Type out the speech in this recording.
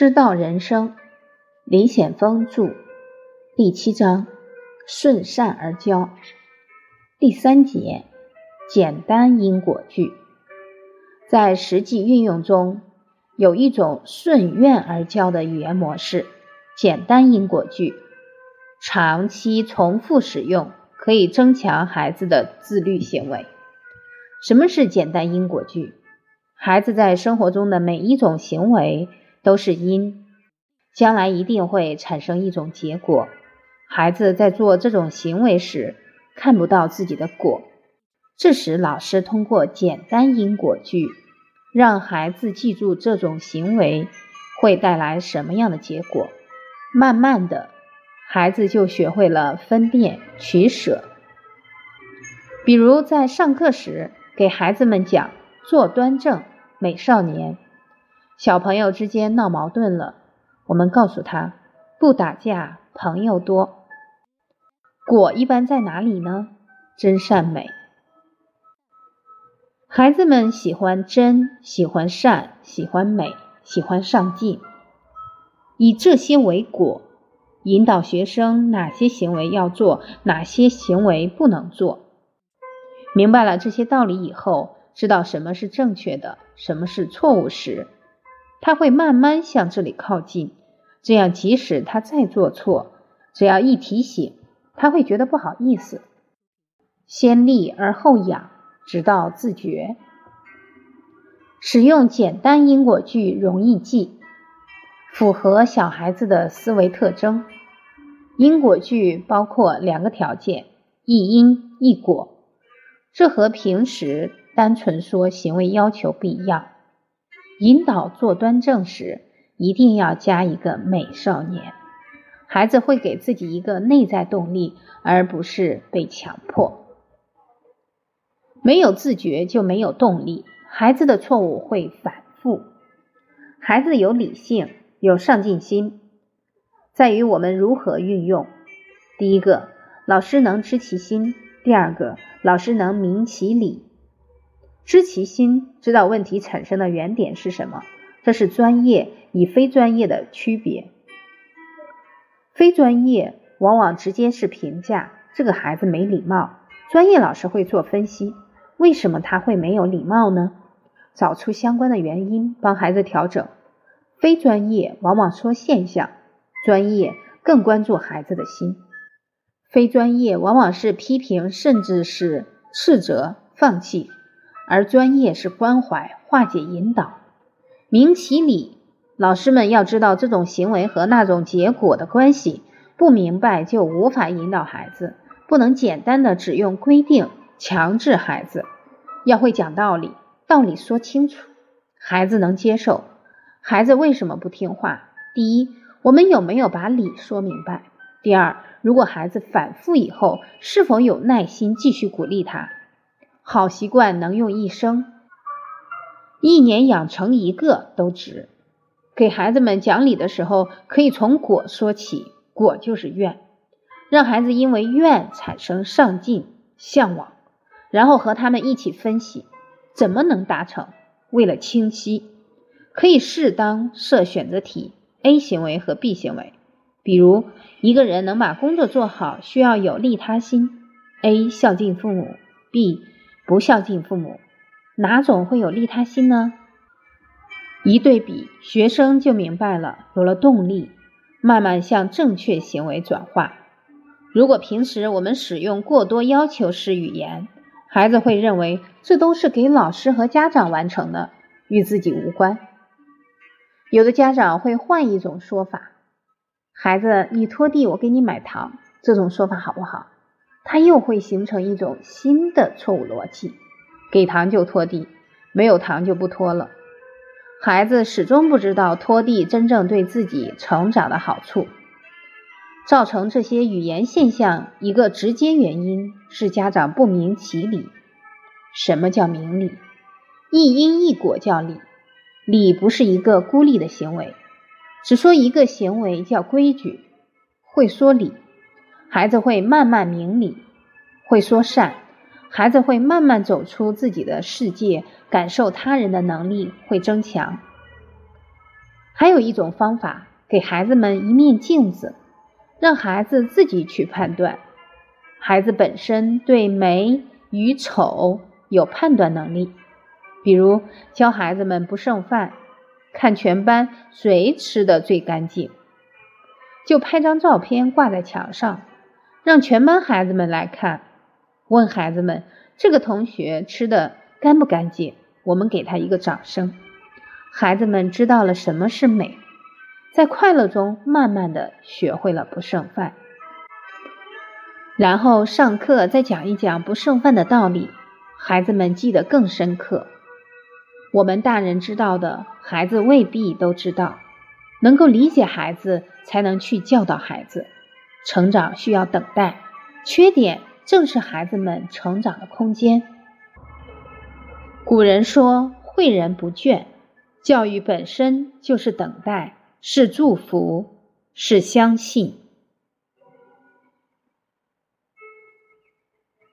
师道人生，李显峰著，第七章，顺善而教，第三节，简单因果句。在实际运用中，有一种顺愿而教的语言模式，简单因果句，长期重复使用可以增强孩子的自律行为。什么是简单因果句？孩子在生活中的每一种行为。都是因，将来一定会产生一种结果。孩子在做这种行为时，看不到自己的果，这时老师通过简单因果句，让孩子记住这种行为会带来什么样的结果。慢慢的，孩子就学会了分辨取舍。比如在上课时，给孩子们讲坐端正，美少年。小朋友之间闹矛盾了，我们告诉他不打架，朋友多。果一般在哪里呢？真善美。孩子们喜欢真，喜欢善，喜欢美，喜欢上进，以这些为果，引导学生哪些行为要做，哪些行为不能做。明白了这些道理以后，知道什么是正确的，什么是错误时。他会慢慢向这里靠近，这样即使他再做错，只要一提醒，他会觉得不好意思。先立而后养，直到自觉。使用简单因果句容易记，符合小孩子的思维特征。因果句包括两个条件：一因一果。这和平时单纯说行为要求不一样。引导坐端正时，一定要加一个美少年。孩子会给自己一个内在动力，而不是被强迫。没有自觉就没有动力，孩子的错误会反复。孩子有理性，有上进心，在于我们如何运用。第一个，老师能知其心；第二个，老师能明其理。知其心，知道问题产生的原点是什么，这是专业与非专业的区别。非专业往往直接是评价这个孩子没礼貌，专业老师会做分析，为什么他会没有礼貌呢？找出相关的原因，帮孩子调整。非专业往往说现象，专业更关注孩子的心。非专业往往是批评，甚至是斥责、放弃。而专业是关怀、化解、引导，明其理。老师们要知道这种行为和那种结果的关系，不明白就无法引导孩子。不能简单的只用规定强制孩子，要会讲道理，道理说清楚，孩子能接受。孩子为什么不听话？第一，我们有没有把理说明白？第二，如果孩子反复以后，是否有耐心继续鼓励他？好习惯能用一生，一年养成一个都值。给孩子们讲理的时候，可以从果说起，果就是愿，让孩子因为愿产生上进向往，然后和他们一起分析怎么能达成。为了清晰，可以适当设选择题：A 行为和 B 行为。比如一个人能把工作做好，需要有利他心：A 孝敬父母，B。不孝敬父母，哪种会有利他心呢？一对比，学生就明白了，有了动力，慢慢向正确行为转化。如果平时我们使用过多要求式语言，孩子会认为这都是给老师和家长完成的，与自己无关。有的家长会换一种说法：“孩子，你拖地，我给你买糖。”这种说法好不好？他又会形成一种新的错误逻辑：给糖就拖地，没有糖就不拖了。孩子始终不知道拖地真正对自己成长的好处。造成这些语言现象一个直接原因是家长不明其理。什么叫明理？一因一果叫理。理不是一个孤立的行为，只说一个行为叫规矩。会说理。孩子会慢慢明理，会说善，孩子会慢慢走出自己的世界，感受他人的能力会增强。还有一种方法，给孩子们一面镜子，让孩子自己去判断。孩子本身对美与丑有判断能力，比如教孩子们不剩饭，看全班谁吃的最干净，就拍张照片挂在墙上，让全班孩子们来看，问孩子们这个同学吃的干不干净，我们给他一个掌声。孩子们知道了什么是美，在快乐中慢慢的学会了不剩饭。然后上课再讲一讲不剩饭的道理，孩子们记得更深刻。我们大人知道的，孩子未必都知道。能够理解孩子，才能去教导孩子。成长需要等待，缺点正是孩子们成长的空间。古人说：“诲人不倦。”教育本身就是等待，是祝福，是相信。